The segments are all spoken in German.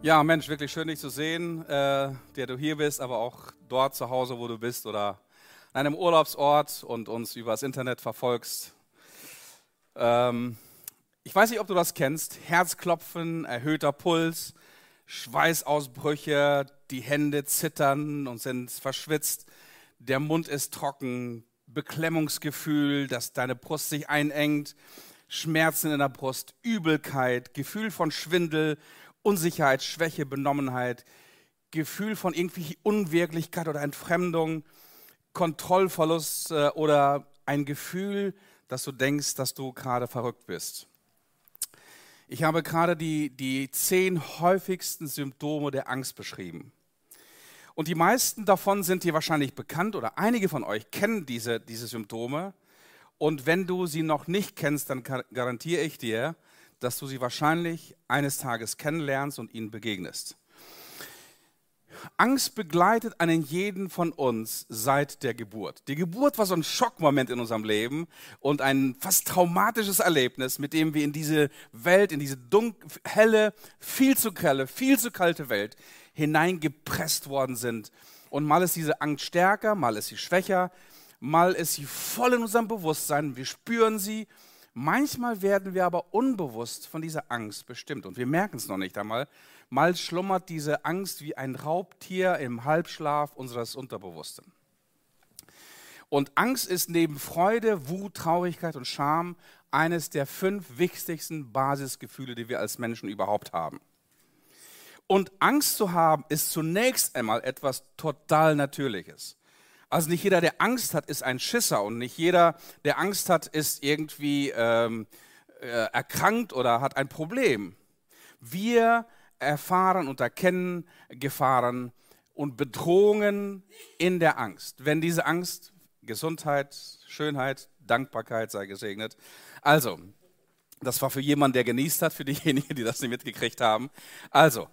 Ja, Mensch, wirklich schön, dich zu sehen, äh, der du hier bist, aber auch dort zu Hause, wo du bist oder an einem Urlaubsort und uns übers Internet verfolgst. Ähm, ich weiß nicht, ob du das kennst. Herzklopfen, erhöhter Puls, Schweißausbrüche, die Hände zittern und sind verschwitzt, der Mund ist trocken, Beklemmungsgefühl, dass deine Brust sich einengt, Schmerzen in der Brust, Übelkeit, Gefühl von Schwindel, Unsicherheit, Schwäche, Benommenheit, Gefühl von irgendwie Unwirklichkeit oder Entfremdung, Kontrollverlust äh, oder ein Gefühl, dass du denkst, dass du gerade verrückt bist. Ich habe gerade die, die zehn häufigsten Symptome der Angst beschrieben. Und die meisten davon sind dir wahrscheinlich bekannt oder einige von euch kennen diese, diese Symptome. Und wenn du sie noch nicht kennst, dann garantiere ich dir, dass du sie wahrscheinlich eines Tages kennenlernst und ihnen begegnest. Angst begleitet einen jeden von uns seit der Geburt. Die Geburt war so ein Schockmoment in unserem Leben und ein fast traumatisches Erlebnis, mit dem wir in diese Welt, in diese dunkle, helle, viel zu grelle, viel zu kalte Welt hineingepresst worden sind. Und mal ist diese Angst stärker, mal ist sie schwächer, mal ist sie voll in unserem Bewusstsein. Wir spüren sie Manchmal werden wir aber unbewusst von dieser Angst bestimmt und wir merken es noch nicht einmal. Mal schlummert diese Angst wie ein Raubtier im Halbschlaf unseres Unterbewussten. Und Angst ist neben Freude, Wut, Traurigkeit und Scham eines der fünf wichtigsten Basisgefühle, die wir als Menschen überhaupt haben. Und Angst zu haben ist zunächst einmal etwas total Natürliches. Also nicht jeder, der Angst hat, ist ein Schisser und nicht jeder, der Angst hat, ist irgendwie ähm, äh, erkrankt oder hat ein Problem. Wir erfahren und erkennen Gefahren und Bedrohungen in der Angst. Wenn diese Angst, Gesundheit, Schönheit, Dankbarkeit sei gesegnet. Also, das war für jemanden, der genießt hat, für diejenigen, die das nicht mitgekriegt haben. Also,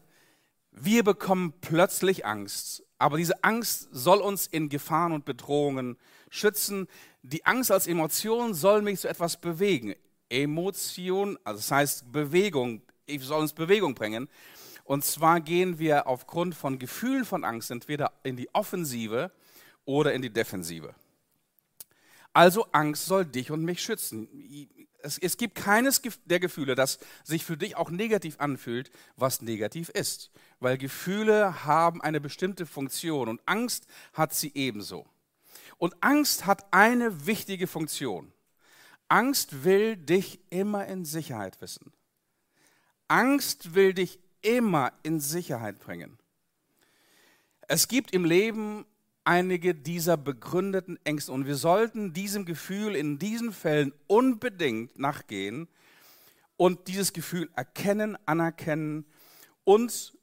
wir bekommen plötzlich Angst aber diese Angst soll uns in Gefahren und Bedrohungen schützen. Die Angst als Emotion soll mich zu etwas bewegen. Emotion, also das heißt Bewegung, ich soll uns Bewegung bringen. Und zwar gehen wir aufgrund von Gefühlen von Angst entweder in die Offensive oder in die Defensive. Also Angst soll dich und mich schützen es, es gibt keines der Gefühle, das sich für dich auch negativ anfühlt, was negativ ist. Weil Gefühle haben eine bestimmte Funktion und Angst hat sie ebenso. Und Angst hat eine wichtige Funktion. Angst will dich immer in Sicherheit wissen. Angst will dich immer in Sicherheit bringen. Es gibt im Leben einige dieser begründeten Ängste. Und wir sollten diesem Gefühl in diesen Fällen unbedingt nachgehen und dieses Gefühl erkennen, anerkennen und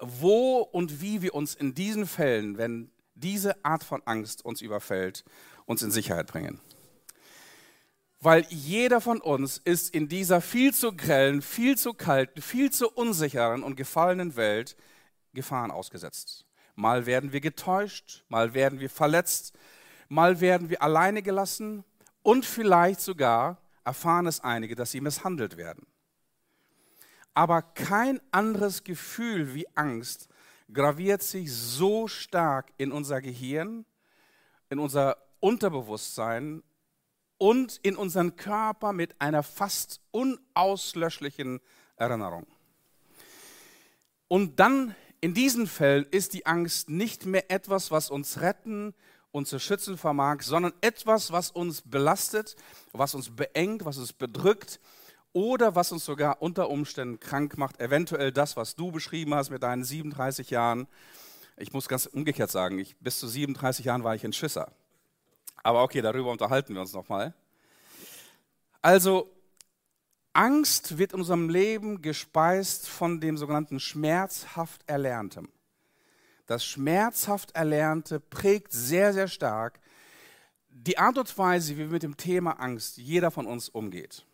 wo und wie wir uns in diesen Fällen, wenn diese Art von Angst uns überfällt, uns in Sicherheit bringen. Weil jeder von uns ist in dieser viel zu grellen, viel zu kalten, viel zu unsicheren und gefallenen Welt Gefahren ausgesetzt. Mal werden wir getäuscht, mal werden wir verletzt, mal werden wir alleine gelassen und vielleicht sogar erfahren es einige, dass sie misshandelt werden. Aber kein anderes Gefühl wie Angst graviert sich so stark in unser Gehirn, in unser Unterbewusstsein und in unseren Körper mit einer fast unauslöschlichen Erinnerung. Und dann in diesen Fällen ist die Angst nicht mehr etwas, was uns retten und zu schützen vermag, sondern etwas, was uns belastet, was uns beengt, was uns bedrückt oder was uns sogar unter Umständen krank macht. Eventuell das, was du beschrieben hast mit deinen 37 Jahren. Ich muss ganz umgekehrt sagen, ich, bis zu 37 Jahren war ich ein Schisser. Aber okay, darüber unterhalten wir uns nochmal. Also Angst wird in unserem Leben gespeist von dem sogenannten schmerzhaft Erlerntem. Das schmerzhaft Erlernte prägt sehr, sehr stark die Art und Weise, wie wir mit dem Thema Angst jeder von uns umgeht.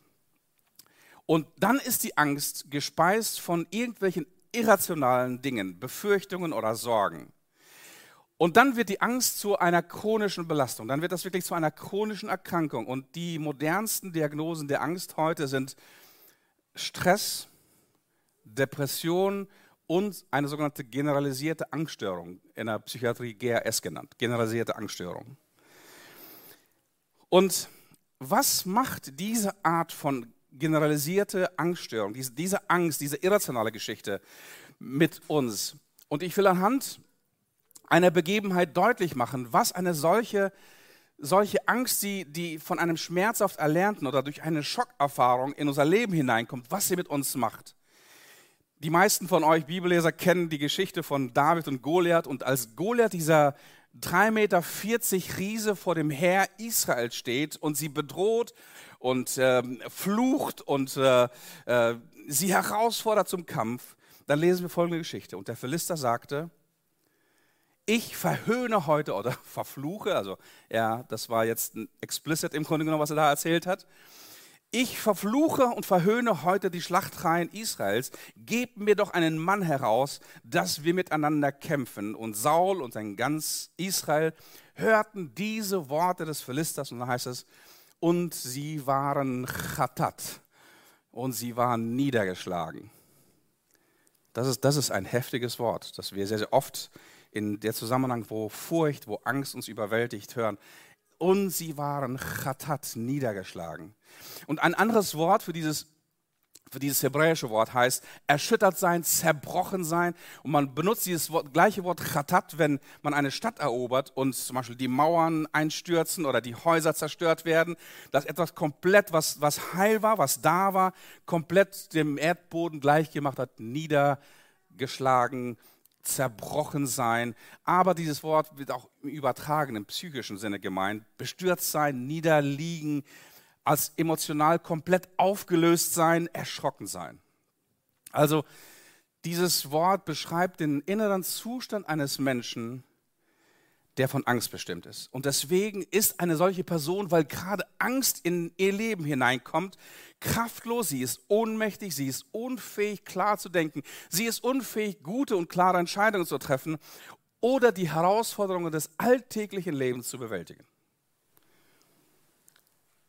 Und dann ist die Angst gespeist von irgendwelchen irrationalen Dingen, Befürchtungen oder Sorgen. Und dann wird die Angst zu einer chronischen Belastung. Dann wird das wirklich zu einer chronischen Erkrankung. Und die modernsten Diagnosen der Angst heute sind Stress, Depression und eine sogenannte generalisierte Angststörung, in der Psychiatrie GRS genannt, generalisierte Angststörung. Und was macht diese Art von generalisierte Angststörung, diese, Angst, diese irrationale Geschichte mit uns? Und ich will anhand einer Begebenheit deutlich machen, was eine solche, solche Angst, die, die von einem schmerzhaft Erlernten oder durch eine Schockerfahrung in unser Leben hineinkommt, was sie mit uns macht. Die meisten von euch Bibelleser kennen die Geschichte von David und Goliath und als Goliath dieser 3,40 Meter Riese vor dem Heer Israel steht und sie bedroht und äh, flucht und äh, äh, sie herausfordert zum Kampf, dann lesen wir folgende Geschichte. Und der Philister sagte, ich verhöhne heute oder verfluche, also ja, das war jetzt explicit im Grunde genommen, was er da erzählt hat. Ich verfluche und verhöhne heute die Schlachtreihen Israels. Gebt mir doch einen Mann heraus, dass wir miteinander kämpfen. Und Saul und sein ganz Israel hörten diese Worte des Philisters und dann heißt es, und sie waren chatat und sie waren niedergeschlagen. Das ist, das ist ein heftiges Wort, das wir sehr, sehr oft in der Zusammenhang, wo Furcht, wo Angst uns überwältigt, hören. Und sie waren chatat, niedergeschlagen. Und ein anderes Wort für dieses für dieses hebräische Wort heißt erschüttert sein, zerbrochen sein. Und man benutzt dieses Wort, gleiche Wort chatat, wenn man eine Stadt erobert und zum Beispiel die Mauern einstürzen oder die Häuser zerstört werden, dass etwas komplett, was, was heil war, was da war, komplett dem Erdboden gleichgemacht hat, niedergeschlagen, zerbrochen sein. Aber dieses Wort wird auch im übertragenen psychischen Sinne gemeint. Bestürzt sein, niederliegen, als emotional komplett aufgelöst sein, erschrocken sein. Also dieses Wort beschreibt den inneren Zustand eines Menschen, der von Angst bestimmt ist. Und deswegen ist eine solche Person, weil gerade Angst in ihr Leben hineinkommt, kraftlos, sie ist ohnmächtig, sie ist unfähig, klar zu denken, sie ist unfähig, gute und klare Entscheidungen zu treffen oder die Herausforderungen des alltäglichen Lebens zu bewältigen.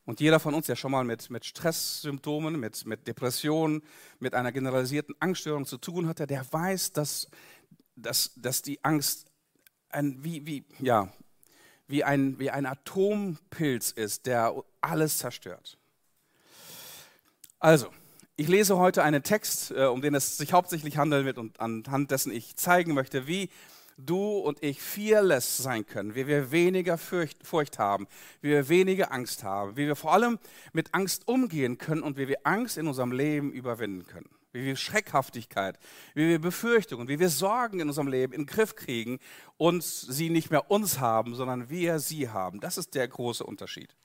Und jeder von uns, der schon mal mit, mit Stresssymptomen, mit, mit Depressionen, mit einer generalisierten Angststörung zu tun hatte, der weiß, dass, dass, dass die Angst ein, wie, wie, ja, wie, ein, wie ein Atompilz ist, der alles zerstört. Also, ich lese heute einen Text, äh, um den es sich hauptsächlich handeln wird und anhand dessen ich zeigen möchte, wie du und ich fearless sein können, wie wir weniger Furcht, Furcht haben, wie wir weniger Angst haben, wie wir vor allem mit Angst umgehen können und wie wir Angst in unserem Leben überwinden können wie wir Schreckhaftigkeit, wie wir Befürchtungen, wie wir Sorgen in unserem Leben in den Griff kriegen und sie nicht mehr uns haben, sondern wir sie haben. Das ist der große Unterschied.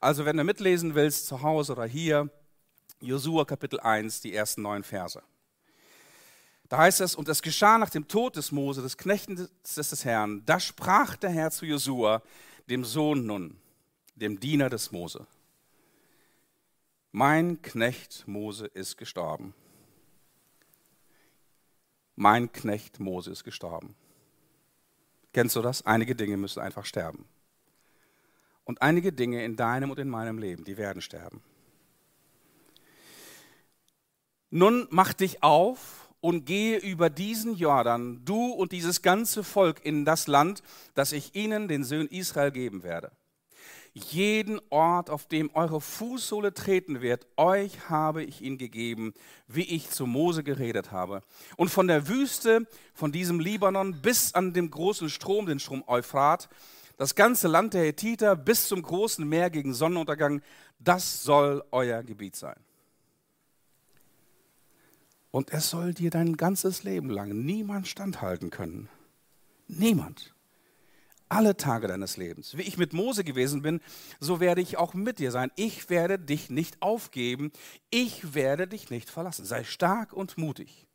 Also wenn du mitlesen willst, zu Hause oder hier, Josua Kapitel 1, die ersten neun Verse. Da heißt es, und es geschah nach dem Tod des Mose, des Knechten des, des Herrn, da sprach der Herr zu Josua, dem Sohn Nun, dem Diener des Mose. Mein Knecht Mose ist gestorben mein Knecht Mose ist gestorben. Kennst du das? Einige Dinge müssen einfach sterben. Und einige Dinge in deinem und in meinem Leben, die werden sterben. Nun mach dich auf und gehe über diesen Jordan, du und dieses ganze Volk, in das Land, das ich ihnen, den Söhnen Israel, geben werde jeden Ort, auf dem eure Fußsohle treten wird, euch habe ich ihn gegeben, wie ich zu Mose geredet habe. Und von der Wüste, von diesem Libanon bis an dem großen Strom, den Strom Euphrat, das ganze Land der Hethiter bis zum großen Meer gegen Sonnenuntergang, das soll euer Gebiet sein. Und es soll dir dein ganzes Leben lang niemand standhalten können. Niemand alle Tage deines Lebens. Wie ich mit Mose gewesen bin, so werde ich auch mit dir sein. Ich werde dich nicht aufgeben. Ich werde dich nicht verlassen. Sei stark und mutig.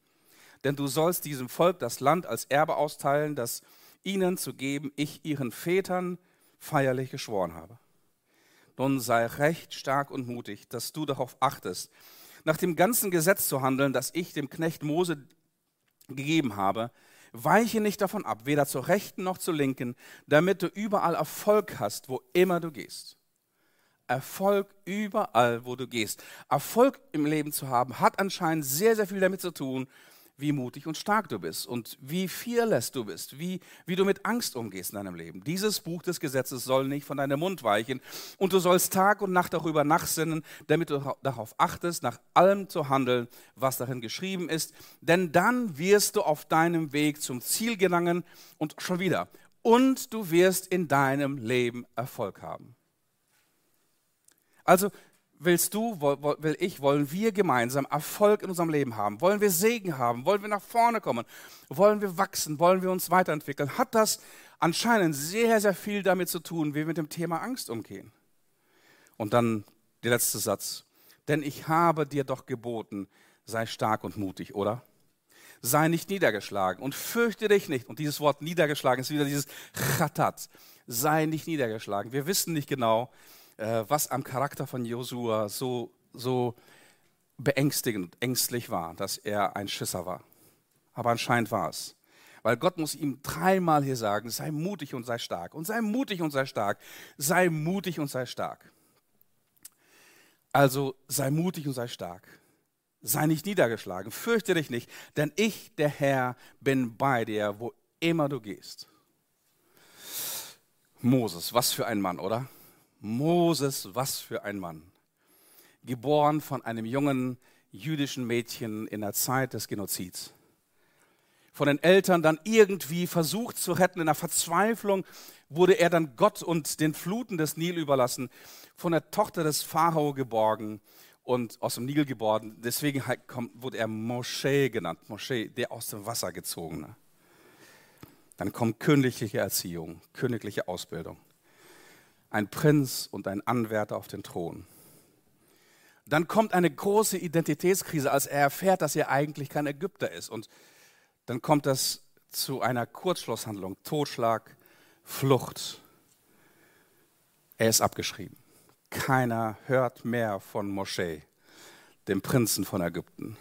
Denn du sollst diesem Volk das Land als Erbe austeilen, das ihnen zu geben, ich ihren Vätern feierlich geschworen habe. Nun sei recht stark und mutig, dass du darauf achtest, nach dem ganzen Gesetz zu handeln, das ich dem Knecht Mose gegeben habe, Weiche nicht davon ab, weder zur rechten noch zur linken, damit du überall Erfolg hast, wo immer du gehst. Erfolg überall, wo du gehst. Erfolg im Leben zu haben, hat anscheinend sehr, sehr viel damit zu tun, wie mutig und stark du bist und wie fearless du bist, wie, wie du mit Angst umgehst in deinem Leben. Dieses Buch des Gesetzes soll nicht von deinem Mund weichen und du sollst Tag und Nacht darüber nachsinnen, damit du darauf achtest, nach allem zu handeln, was darin geschrieben ist. Denn dann wirst du auf deinem Weg zum Ziel gelangen und schon wieder. Und du wirst in deinem Leben Erfolg haben. Also willst du, will ich, wollen wir gemeinsam Erfolg in unserem Leben haben? Wollen wir Segen haben? Wollen wir nach vorne kommen? Wollen wir wachsen? Wollen wir uns weiterentwickeln? Hat das anscheinend sehr, sehr viel damit zu tun, wie wir mit dem Thema Angst umgehen? Und dann der letzte Satz. Denn ich habe dir doch geboten, sei stark und mutig, oder? Sei nicht niedergeschlagen und fürchte dich nicht. Und dieses Wort niedergeschlagen ist wieder dieses Chatat. Sei nicht niedergeschlagen. Wir wissen nicht genau, was am Charakter von Josua so, so beängstigend und ängstlich war, dass er ein Schisser war. Aber anscheinend war es. Weil Gott muss ihm dreimal hier sagen, sei mutig und sei stark. Und sei mutig und sei stark. Sei mutig und sei stark. Also sei mutig und sei stark. Sei nicht niedergeschlagen. Fürchte dich nicht, denn ich, der Herr, bin bei dir, wo immer du gehst. Moses, was für ein Mann, oder? Moses, was für ein Mann. Geboren von einem jungen jüdischen Mädchen in der Zeit des Genozids. Von den Eltern dann irgendwie versucht zu retten. In der Verzweiflung wurde er dann Gott und den Fluten des Nil überlassen. Von der Tochter des Pharao geborgen und aus dem Nil geboren. Deswegen wurde er Moschee genannt. Moschee, der aus dem Wasser gezogene. Dann kommt königliche Erziehung, königliche Ausbildung ein Prinz und ein Anwärter auf den Thron. Dann kommt eine große Identitätskrise, als er erfährt, dass er eigentlich kein Ägypter ist. Und dann kommt das zu einer Kurzschlusshandlung, Totschlag, Flucht. Er ist abgeschrieben. Keiner hört mehr von Moschee, dem Prinzen von Ägypten.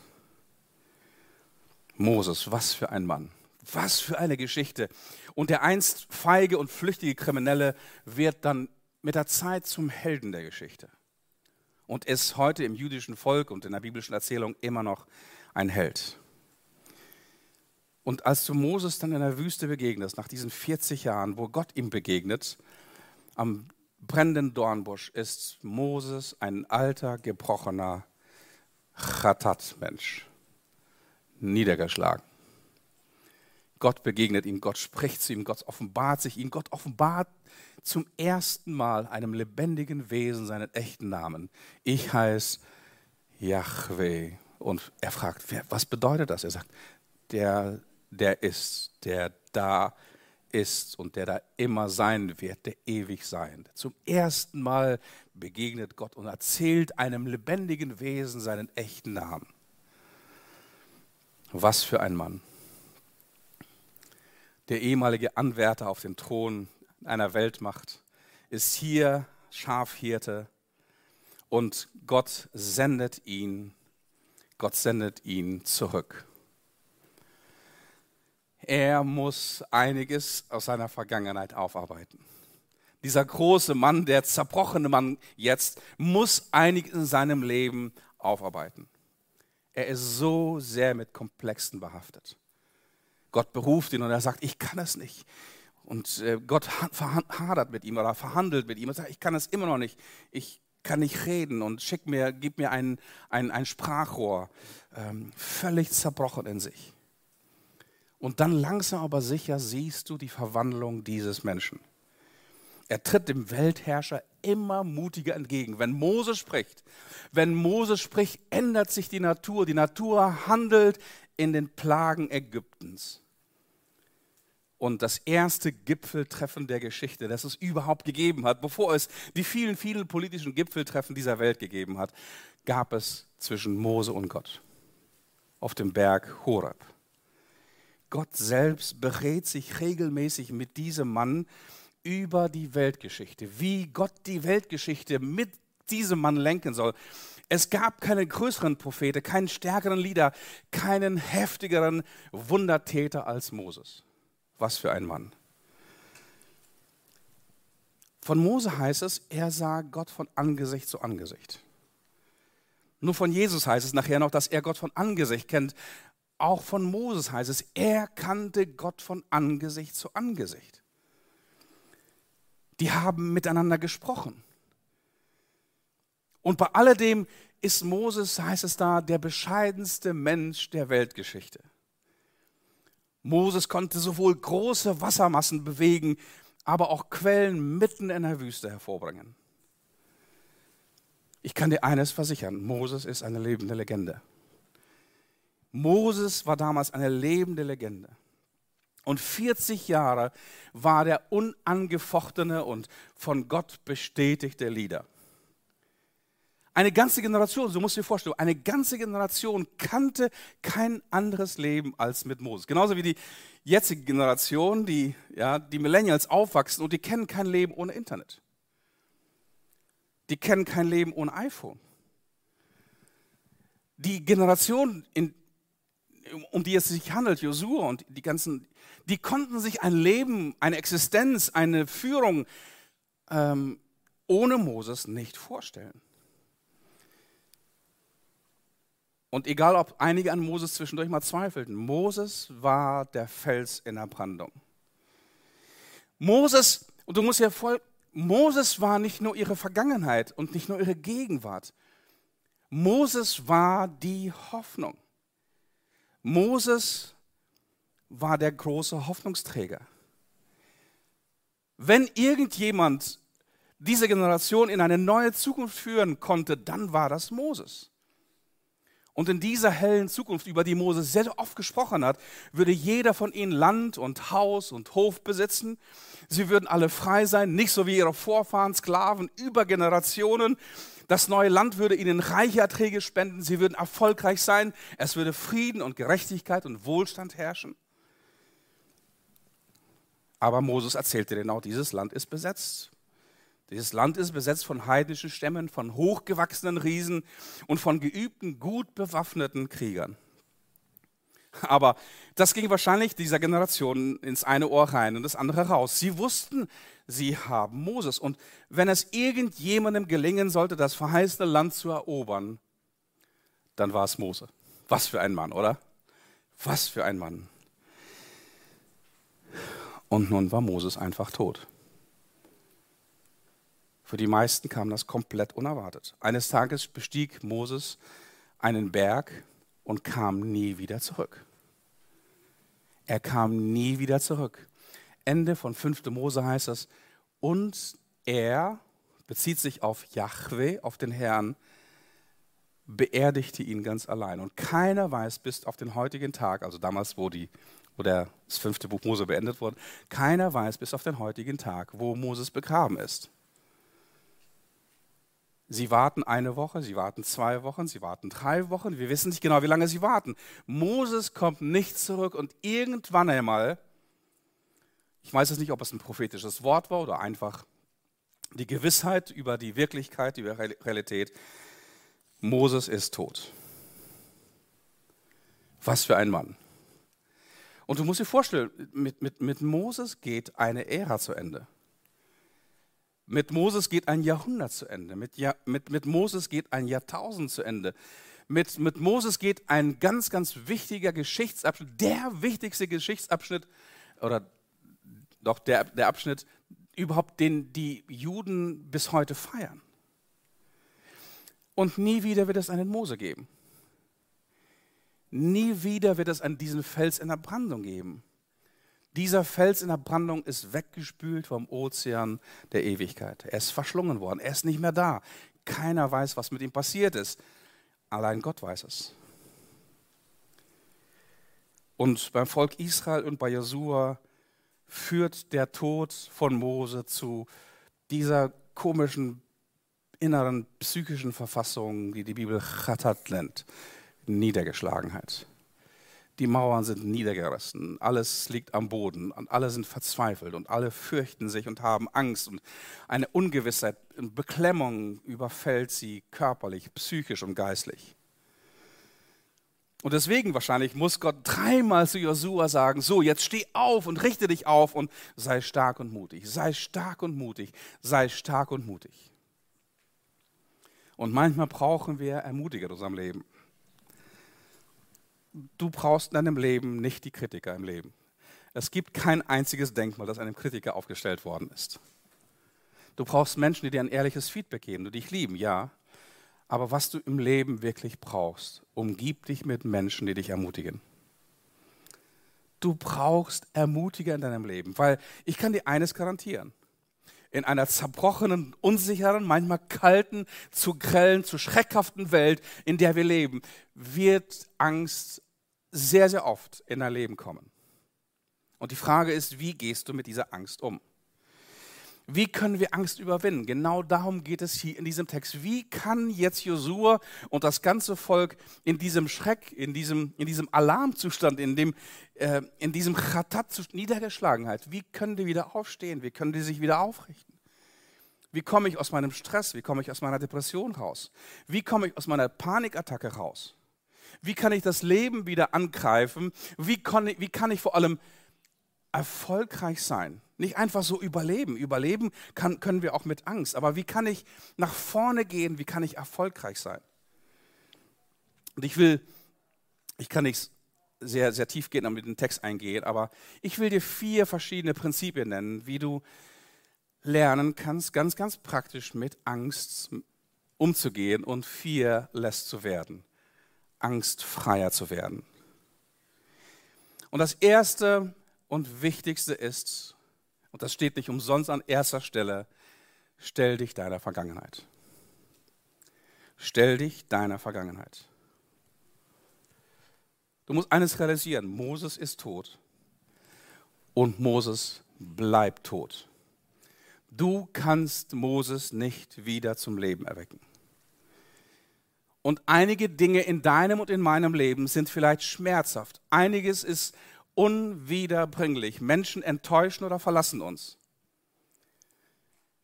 Moses, was für ein Mann. Was für eine Geschichte. Und der einst feige und flüchtige Kriminelle wird dann mit der Zeit zum Helden der Geschichte und ist heute im jüdischen Volk und in der biblischen Erzählung immer noch ein Held. Und als du Moses dann in der Wüste begegnest, nach diesen 40 Jahren, wo Gott ihm begegnet, am brennenden Dornbusch, ist Moses ein alter, gebrochener Chatat-Mensch, niedergeschlagen. Gott begegnet ihm, Gott spricht zu ihm, Gott offenbart sich ihm, Gott offenbart zum ersten Mal einem lebendigen Wesen seinen echten Namen. Ich heiße Yahweh. Und er fragt, wer, was bedeutet das? Er sagt, der, der ist, der da ist und der da immer sein wird, der ewig sein. Zum ersten Mal begegnet Gott und erzählt einem lebendigen Wesen seinen echten Namen. Was für ein Mann. Der ehemalige Anwärter auf dem Thron einer Weltmacht, ist hier Schafhirte und Gott sendet ihn, Gott sendet ihn zurück. Er muss einiges aus seiner Vergangenheit aufarbeiten. Dieser große Mann, der zerbrochene Mann jetzt, muss einiges in seinem Leben aufarbeiten. Er ist so sehr mit Komplexen behaftet. Gott beruft ihn und er sagt, ich kann es nicht. Und äh, Gott hadert mit ihm oder verhandelt mit ihm und sagt, ich kann es immer noch nicht. Ich kann nicht reden und schick mir, gib mir ein, ein, ein Sprachrohr. Ähm, völlig zerbrochen in sich. Und dann langsam aber sicher siehst du die Verwandlung dieses Menschen. Er tritt dem Weltherrscher immer mutiger entgegen. Wenn Mose spricht, wenn Mose spricht, ändert sich die Natur. Die Natur handelt in den Plagen Ägyptens und das erste Gipfeltreffen der Geschichte, das es überhaupt gegeben hat, bevor es die vielen, vielen politischen Gipfeltreffen dieser Welt gegeben hat, gab es zwischen Mose und Gott auf dem Berg Horeb. Gott selbst berät sich regelmäßig mit diesem Mann über die Weltgeschichte, wie Gott die Weltgeschichte mit diesem Mann lenken soll. Es gab keinen größeren Propheten, keinen stärkeren Leader, keinen heftigeren Wundertäter als Moses. Was für ein Mann. Von Mose heißt es, er sah Gott von Angesicht zu Angesicht. Nur von Jesus heißt es nachher noch, dass er Gott von Angesicht kennt. Auch von Moses heißt es, er kannte Gott von Angesicht zu Angesicht. Die haben miteinander gesprochen. Und bei alledem ist Moses, heißt es da, der bescheidenste Mensch der Weltgeschichte. Moses konnte sowohl große Wassermassen bewegen, aber auch Quellen mitten in der Wüste hervorbringen. Ich kann dir eines versichern, Moses ist eine lebende Legende. Moses war damals eine lebende Legende. Und 40 Jahre war der unangefochtene und von Gott bestätigte Leader. Eine ganze Generation, so musst du dir vorstellen, eine ganze Generation kannte kein anderes Leben als mit Moses. Genauso wie die jetzige Generation, die, ja, die Millennials aufwachsen und die kennen kein Leben ohne Internet. Die kennen kein Leben ohne iPhone. Die Generation, in, um die es sich handelt, Josua und die ganzen, die konnten sich ein Leben, eine Existenz, eine Führung ähm, ohne Moses nicht vorstellen. Und egal, ob einige an Moses zwischendurch mal zweifelten, Moses war der Fels in der Brandung. Moses, und du musst ja voll, Moses war nicht nur ihre Vergangenheit und nicht nur ihre Gegenwart. Moses war die Hoffnung. Moses war der große Hoffnungsträger. Wenn irgendjemand diese Generation in eine neue Zukunft führen konnte, dann war das Moses. Und in dieser hellen Zukunft, über die Moses sehr oft gesprochen hat, würde jeder von ihnen Land und Haus und Hof besitzen. Sie würden alle frei sein, nicht so wie ihre Vorfahren, Sklaven über Generationen. Das neue Land würde ihnen reiche Erträge spenden. Sie würden erfolgreich sein. Es würde Frieden und Gerechtigkeit und Wohlstand herrschen. Aber Moses erzählte auch, dieses Land ist besetzt. Dieses Land ist besetzt von heidnischen Stämmen, von hochgewachsenen Riesen und von geübten, gut bewaffneten Kriegern. Aber das ging wahrscheinlich dieser Generation ins eine Ohr rein und das andere raus. Sie wussten, sie haben Moses. Und wenn es irgendjemandem gelingen sollte, das verheißene Land zu erobern, dann war es Mose. Was für ein Mann, oder? Was für ein Mann. Und nun war Moses einfach tot. Für die meisten kam das komplett unerwartet. Eines Tages bestieg Moses einen Berg und kam nie wieder zurück. Er kam nie wieder zurück. Ende von 5. Mose heißt es, und er bezieht sich auf Yahweh, auf den Herrn, beerdigte ihn ganz allein. Und keiner weiß bis auf den heutigen Tag, also damals, wo, die, wo der, das fünfte Buch Mose beendet wurde, keiner weiß bis auf den heutigen Tag, wo Moses begraben ist. Sie warten eine Woche, sie warten zwei Wochen, sie warten drei Wochen. Wir wissen nicht genau, wie lange sie warten. Moses kommt nicht zurück und irgendwann einmal, ich weiß jetzt nicht, ob es ein prophetisches Wort war oder einfach die Gewissheit über die Wirklichkeit, über die Realität, Moses ist tot. Was für ein Mann. Und du musst dir vorstellen, mit, mit, mit Moses geht eine Ära zu Ende. Mit Moses geht ein Jahrhundert zu Ende. Mit, ja, mit, mit Moses geht ein Jahrtausend zu Ende. Mit, mit Moses geht ein ganz, ganz wichtiger Geschichtsabschnitt, der wichtigste Geschichtsabschnitt, oder doch der, der Abschnitt überhaupt, den die Juden bis heute feiern. Und nie wieder wird es einen Mose geben. Nie wieder wird es an diesen Fels in der Brandung geben. Dieser Fels in der Brandung ist weggespült vom Ozean der Ewigkeit. Er ist verschlungen worden. Er ist nicht mehr da. Keiner weiß, was mit ihm passiert ist. Allein Gott weiß es. Und beim Volk Israel und bei Josua führt der Tod von Mose zu dieser komischen inneren psychischen Verfassung, die die Bibel Chatat nennt, Niedergeschlagenheit. Die Mauern sind niedergerissen, alles liegt am Boden und alle sind verzweifelt und alle fürchten sich und haben Angst und eine Ungewissheit und Beklemmung überfällt sie körperlich, psychisch und geistlich. Und deswegen wahrscheinlich muss Gott dreimal zu Josua sagen, so, jetzt steh auf und richte dich auf und sei stark und mutig, sei stark und mutig, sei stark und mutig. Und manchmal brauchen wir Ermutiger in unserem Leben. Du brauchst in deinem Leben nicht die Kritiker im Leben. Es gibt kein einziges Denkmal, das einem Kritiker aufgestellt worden ist. Du brauchst Menschen, die dir ein ehrliches Feedback geben, die dich lieben, ja. Aber was du im Leben wirklich brauchst, umgib dich mit Menschen, die dich ermutigen. Du brauchst Ermutiger in deinem Leben, weil ich kann dir eines garantieren. In einer zerbrochenen, unsicheren, manchmal kalten, zu grellen, zu schreckhaften Welt, in der wir leben, wird Angst sehr, sehr oft in dein Leben kommen. Und die Frage ist, wie gehst du mit dieser Angst um? Wie können wir Angst überwinden? Genau darum geht es hier in diesem Text. Wie kann jetzt Josua und das ganze Volk in diesem Schreck, in diesem, in diesem Alarmzustand, in, dem, äh, in diesem Chatat, Niedergeschlagenheit, wie können die wieder aufstehen? Wie können die sich wieder aufrichten? Wie komme ich aus meinem Stress? Wie komme ich aus meiner Depression raus? Wie komme ich aus meiner Panikattacke raus? Wie kann ich das Leben wieder angreifen? Wie kann ich, wie kann ich vor allem erfolgreich sein? Nicht einfach so überleben. Überleben kann, können wir auch mit Angst. Aber wie kann ich nach vorne gehen? Wie kann ich erfolgreich sein? Und ich will, ich kann nicht sehr, sehr tief gehen und mit dem Text eingehen, aber ich will dir vier verschiedene Prinzipien nennen, wie du lernen kannst, ganz, ganz praktisch mit Angst umzugehen und fearless zu werden, angstfreier zu werden. Und das erste und wichtigste ist, und das steht nicht umsonst an erster Stelle, stell dich deiner Vergangenheit. Stell dich deiner Vergangenheit. Du musst eines realisieren, Moses ist tot und Moses bleibt tot. Du kannst Moses nicht wieder zum Leben erwecken. Und einige Dinge in deinem und in meinem Leben sind vielleicht schmerzhaft. Einiges ist unwiederbringlich. Menschen enttäuschen oder verlassen uns.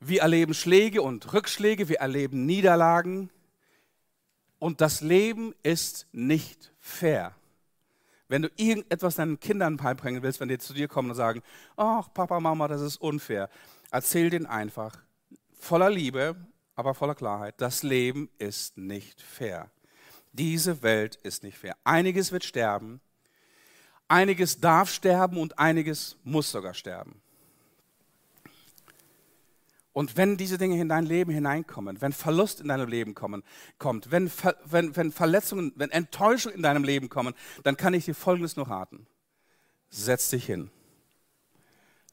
Wir erleben Schläge und Rückschläge, wir erleben Niederlagen. Und das Leben ist nicht fair. Wenn du irgendetwas deinen Kindern beibringen willst, wenn die zu dir kommen und sagen, ach Papa, Mama, das ist unfair, erzähl denen einfach, voller Liebe, aber voller Klarheit, das Leben ist nicht fair. Diese Welt ist nicht fair. Einiges wird sterben, Einiges darf sterben und einiges muss sogar sterben. Und wenn diese Dinge in dein Leben hineinkommen, wenn Verlust in deinem Leben kommen, kommt, wenn, wenn, wenn Verletzungen, wenn Enttäuschung in deinem Leben kommen, dann kann ich dir Folgendes nur raten. Setz dich hin.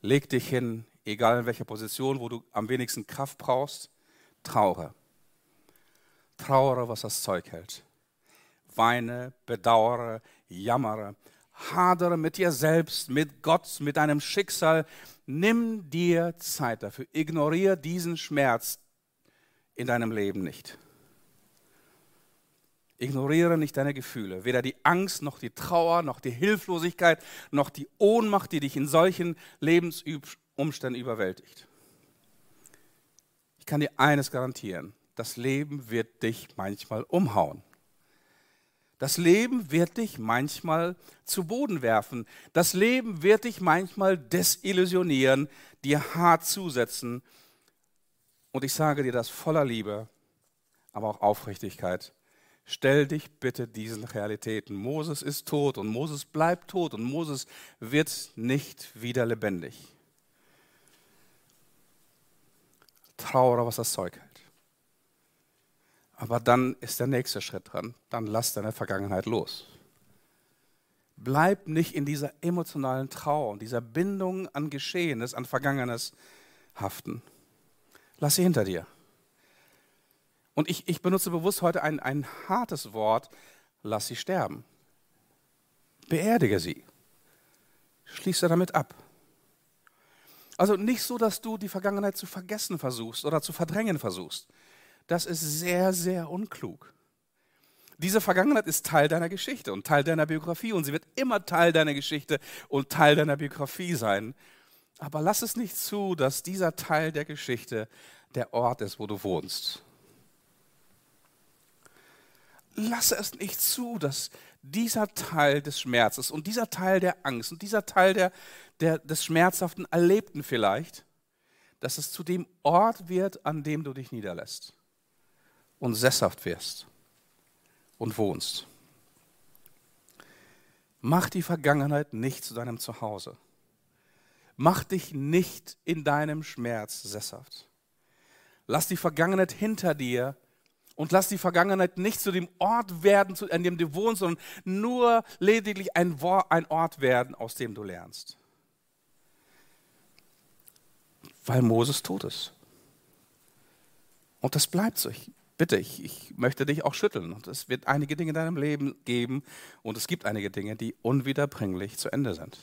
Leg dich hin, egal in welcher Position, wo du am wenigsten Kraft brauchst, trauere. Trauere, was das Zeug hält. Weine, bedauere, jammere, hadere mit dir selbst, mit Gott, mit deinem Schicksal. Nimm dir Zeit dafür. Ignoriere diesen Schmerz in deinem Leben nicht. Ignoriere nicht deine Gefühle, weder die Angst noch die Trauer noch die Hilflosigkeit noch die Ohnmacht, die dich in solchen Lebensumständen überwältigt. Ich kann dir eines garantieren, das Leben wird dich manchmal umhauen. Das Leben wird dich manchmal zu Boden werfen. Das Leben wird dich manchmal desillusionieren, dir hart zusetzen. Und ich sage dir das voller Liebe, aber auch Aufrichtigkeit. Stell dich bitte diesen Realitäten. Moses ist tot und Moses bleibt tot und Moses wird nicht wieder lebendig. Trauer, was das Zeug hält. Aber dann ist der nächste Schritt dran. Dann lass deine Vergangenheit los. Bleib nicht in dieser emotionalen Trauer und dieser Bindung an Geschehenes, an Vergangenes haften. Lass sie hinter dir. Und ich, ich benutze bewusst heute ein, ein hartes Wort. Lass sie sterben. Beerdige sie. Schließe damit ab. Also nicht so, dass du die Vergangenheit zu vergessen versuchst oder zu verdrängen versuchst das ist sehr, sehr unklug. Diese Vergangenheit ist Teil deiner Geschichte und Teil deiner Biografie und sie wird immer Teil deiner Geschichte und Teil deiner Biografie sein. Aber lass es nicht zu, dass dieser Teil der Geschichte der Ort ist, wo du wohnst. Lass es nicht zu, dass dieser Teil des Schmerzes und dieser Teil der Angst und dieser Teil der, der, des schmerzhaften Erlebten vielleicht, dass es zu dem Ort wird, an dem du dich niederlässt und sesshaft wirst und wohnst. Mach die Vergangenheit nicht zu deinem Zuhause. Mach dich nicht in deinem Schmerz sesshaft. Lass die Vergangenheit hinter dir und lass die Vergangenheit nicht zu dem Ort werden, an dem du wohnst, sondern nur lediglich ein Ort werden, aus dem du lernst. Weil Moses tot ist. Und das bleibt so. Ich, bitte, ich, ich möchte dich auch schütteln. Und es wird einige Dinge in deinem Leben geben und es gibt einige Dinge, die unwiederbringlich zu Ende sind.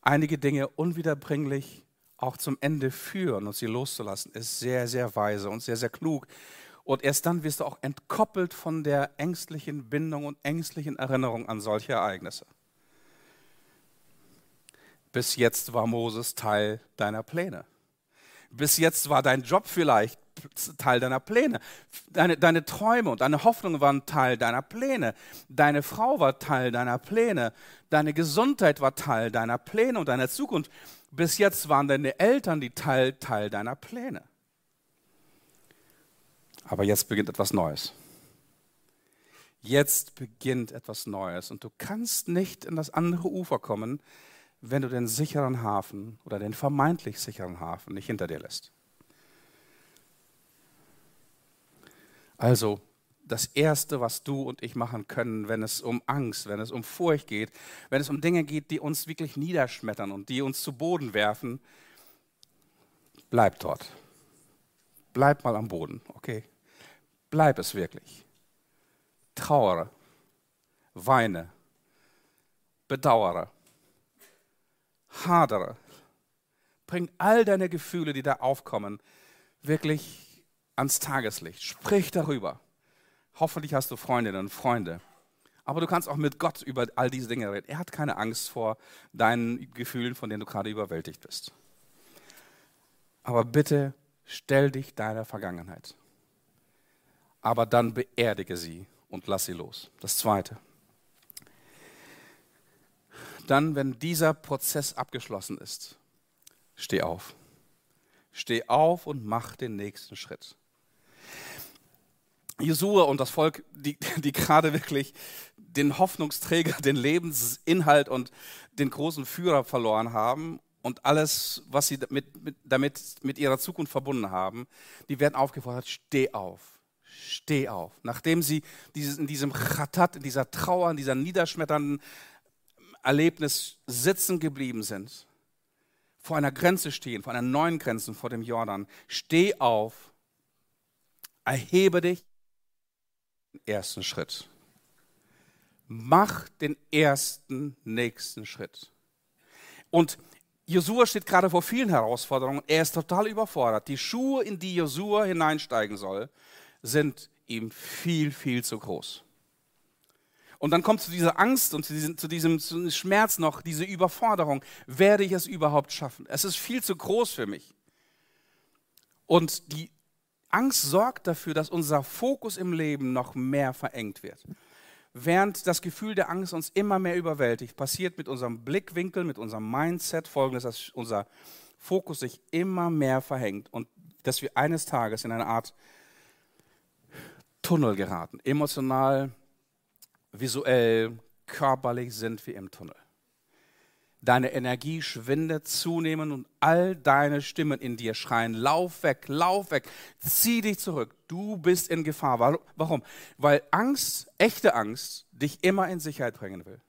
Einige Dinge unwiederbringlich auch zum Ende führen und sie loszulassen, ist sehr, sehr weise und sehr, sehr klug. Und erst dann wirst du auch entkoppelt von der ängstlichen Bindung und ängstlichen Erinnerung an solche Ereignisse. Bis jetzt war Moses Teil deiner Pläne. Bis jetzt war dein Job vielleicht Teil deiner Pläne. Deine, deine Träume und deine Hoffnungen waren Teil deiner Pläne. Deine Frau war Teil deiner Pläne. Deine Gesundheit war Teil deiner Pläne und deiner Zukunft. Bis jetzt waren deine Eltern die Teil, Teil deiner Pläne. Aber jetzt beginnt etwas Neues. Jetzt beginnt etwas Neues und du kannst nicht in das andere Ufer kommen, wenn du den sicheren Hafen oder den vermeintlich sicheren Hafen nicht hinter dir lässt. Also, das Erste, was du und ich machen können, wenn es um Angst, wenn es um Furcht geht, wenn es um Dinge geht, die uns wirklich niederschmettern und die uns zu Boden werfen, bleib dort. Bleib mal am Boden, okay? Bleib es wirklich. Trauere, weine, bedauere, hadere. Bring all deine Gefühle, die da aufkommen, wirklich ans Tageslicht. Sprich darüber. Hoffentlich hast du Freundinnen und Freunde. Aber du kannst auch mit Gott über all diese Dinge reden. Er hat keine Angst vor deinen Gefühlen, von denen du gerade überwältigt bist. Aber bitte stell dich deiner Vergangenheit. Aber dann beerdige sie und lass sie los. Das Zweite. Dann, wenn dieser Prozess abgeschlossen ist, steh auf. Steh auf und mach den nächsten Schritt. Jesua und das Volk, die, die gerade wirklich den Hoffnungsträger, den Lebensinhalt und den großen Führer verloren haben und alles, was sie damit, mit, damit mit ihrer Zukunft verbunden haben, die werden aufgefordert, steh auf, steh auf. Nachdem sie dieses, in diesem Chatat, in dieser Trauer, in dieser niederschmetternden Erlebnis sitzen geblieben sind, vor einer Grenze stehen, vor einer neuen Grenze, vor dem Jordan, steh auf, erhebe dich ersten Schritt. Mach den ersten nächsten Schritt. Und Josua steht gerade vor vielen Herausforderungen. Er ist total überfordert. Die Schuhe, in die Josua hineinsteigen soll, sind ihm viel, viel zu groß. Und dann kommt zu dieser Angst und zu diesem, zu diesem, Schmerz noch diese Überforderung. Werde ich es überhaupt schaffen? Es ist viel zu groß für mich. Und die Angst sorgt dafür, dass unser Fokus im Leben noch mehr verengt wird. Während das Gefühl der Angst uns immer mehr überwältigt, passiert mit unserem Blickwinkel, mit unserem Mindset folgendes, dass unser Fokus sich immer mehr verhängt und dass wir eines Tages in eine Art Tunnel geraten. Emotional, visuell, körperlich sind wir im Tunnel deine Energie schwindet zunehmend und all deine Stimmen in dir schreien, lauf weg, lauf weg, zieh dich zurück, du bist in Gefahr. Warum? Weil Angst, echte Angst, dich immer in Sicherheit bringen will.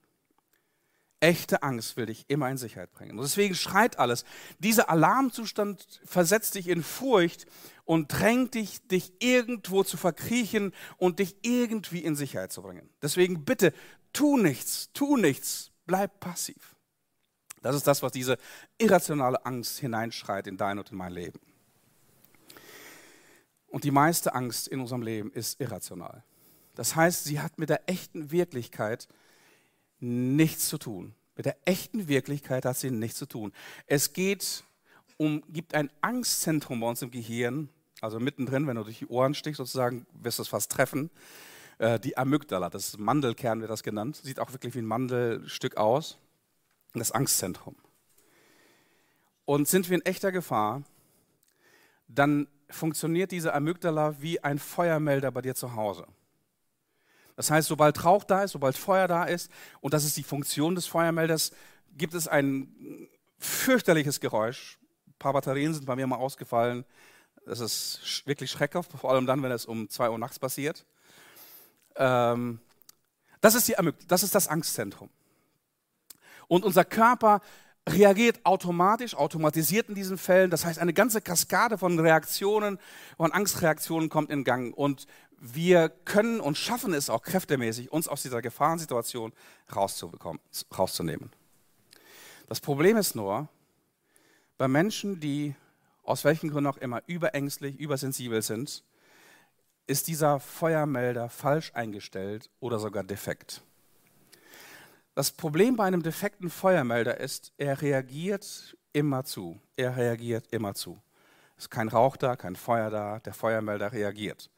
Echte Angst will dich immer in Sicherheit bringen. Und deswegen schreit alles. Dieser Alarmzustand versetzt dich in Furcht und drängt dich, dich irgendwo zu verkriechen und dich irgendwie in Sicherheit zu bringen. Deswegen bitte, tu nichts, tu nichts, bleib passiv. Das ist das, was diese irrationale Angst hineinschreit in dein und in mein Leben. Und die meiste Angst in unserem Leben ist irrational. Das heißt, sie hat mit der echten Wirklichkeit nichts zu tun. Mit der echten Wirklichkeit hat sie nichts zu tun. Es geht um, gibt ein Angstzentrum bei uns im Gehirn, also mittendrin, wenn du durch die Ohren stichst, sozusagen, wirst du es fast treffen. äh, die Amygdala, das Mandelkern wird das genannt, sieht auch wirklich wie ein Mandelstück aus, das Angstzentrum. Und sind wir in echter Gefahr, dann funktioniert diese Amygdala wie ein Feuermelder bei dir zu Hause. Das heißt, sobald Rauch da ist, sobald Feuer da ist, und das ist die Funktion des Feuermelders, gibt es ein fürchterliches Geräusch. Ein paar Batterien sind bei mir mal ausgefallen. Das ist wirklich schreckhaft, vor allem dann, wenn es um 2 Uhr nachts passiert. Ähm, das, ist die das ist das Angstzentrum. Und unser Körper reagiert automatisch, automatisiert in diesen Fällen. Das heißt, eine ganze Kaskade von Reaktionen, von Angstreaktionen kommt in Gang. Und wir können und schaffen es auch kräftemäßig, uns aus dieser Gefahrensituation rauszubekommen, rauszunehmen. Das Problem ist nur, bei Menschen, die aus welchen Gründen auch immer überängstlich, übersensibel sind, ist dieser Feuermelder falsch eingestellt oder sogar defekt. Das Problem bei einem defekten Feuermelder ist, er reagiert immer zu. Er reagiert immer zu. Es ist kein Rauch da, kein Feuer da, der Feuermelder reagiert.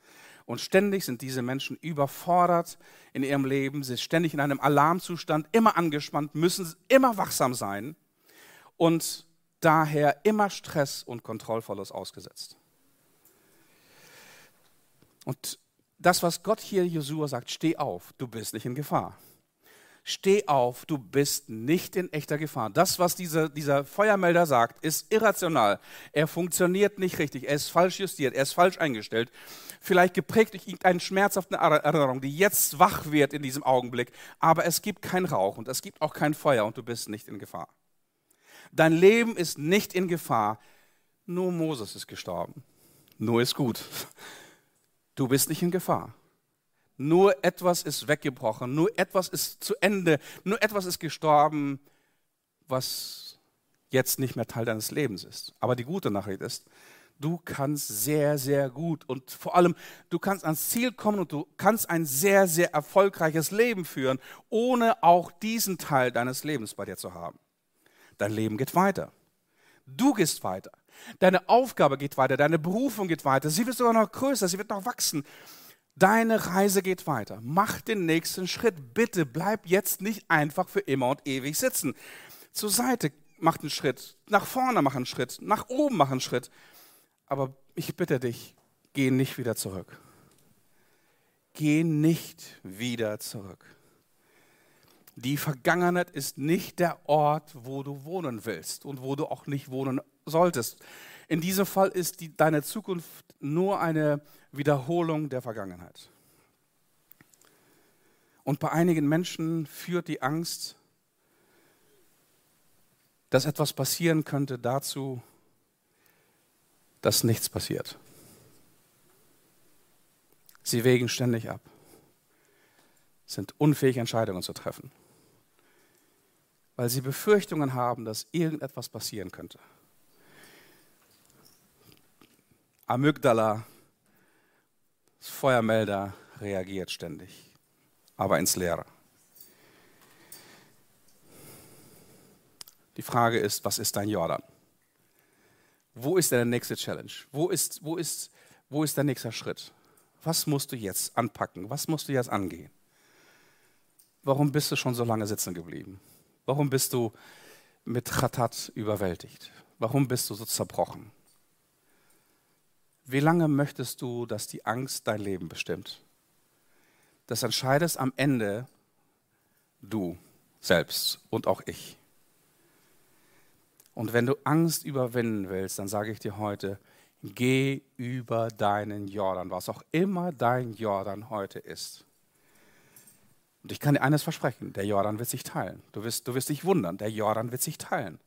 Und ständig sind diese Menschen überfordert in ihrem Leben, sie sind ständig in einem Alarmzustand, immer angespannt, müssen immer wachsam sein und daher immer Stress und Kontrollverlust ausgesetzt. Und das, was Gott hier Josua sagt, steh auf, du bist nicht in Gefahr. Steh auf, du bist nicht in echter Gefahr. Das, was dieser, dieser Feuermelder sagt, ist irrational. Er funktioniert nicht richtig. Er ist falsch justiert. Er ist falsch eingestellt. Vielleicht geprägt durch irgendeine schmerzhafte Erinnerung, die jetzt wach wird in diesem Augenblick. Aber es gibt kein Rauch und es gibt auch kein Feuer und du bist nicht in Gefahr. Dein Leben ist nicht in Gefahr. Nur Moses ist gestorben. Nur ist gut. Du bist nicht in Gefahr. Nur etwas ist weggebrochen, nur etwas ist zu Ende, nur etwas ist gestorben, was jetzt nicht mehr Teil deines Lebens ist. Aber die gute Nachricht ist, du kannst sehr, sehr gut und vor allem, du kannst ans Ziel kommen und du kannst ein sehr, sehr erfolgreiches Leben führen, ohne auch diesen Teil deines Lebens bei dir zu haben. Dein Leben geht weiter. Du gehst weiter. Deine Aufgabe geht weiter, deine Berufung geht weiter. Sie wird sogar noch größer, sie wird noch wachsen. Deine Reise geht weiter. Mach den nächsten Schritt. Bitte bleib jetzt nicht einfach für immer und ewig sitzen. Zur Seite mach einen Schritt, nach vorne mach einen Schritt, nach oben mach einen Schritt. Aber ich bitte dich, geh nicht wieder zurück. Geh nicht wieder zurück. Die Vergangenheit ist nicht der Ort, wo du wohnen willst und wo du auch nicht wohnen solltest. In diesem Fall ist die, deine Zukunft nur eine Wiederholung der Vergangenheit. Und bei einigen Menschen führt die Angst, dass etwas passieren könnte, dazu, dass nichts passiert. Sie wägen ständig ab, sind unfähig, Entscheidungen zu treffen, weil sie Befürchtungen haben, dass irgendetwas passieren könnte. Amygdala das Feuermelder reagiert ständig, aber ins Leere. Die Frage ist, was ist dein Jordan? Wo ist der nächste Challenge? Wo ist, wo, ist, wo ist der nächste Schritt? Was musst du jetzt anpacken? Was musst du jetzt angehen? Warum bist du schon so lange sitzen geblieben? Warum bist du mit Chatat überwältigt? Warum bist du so zerbrochen? Wie lange möchtest du, dass die Angst dein Leben bestimmt? Das entscheidest am Ende du selbst und auch ich. Und wenn du Angst überwinden willst, dann sage ich dir heute, geh über deinen Jordan, was auch immer dein Jordan heute ist. Und ich kann dir eines versprechen, der Jordan wird sich teilen. Du wirst, du wirst dich wundern, der Jordan wird sich teilen.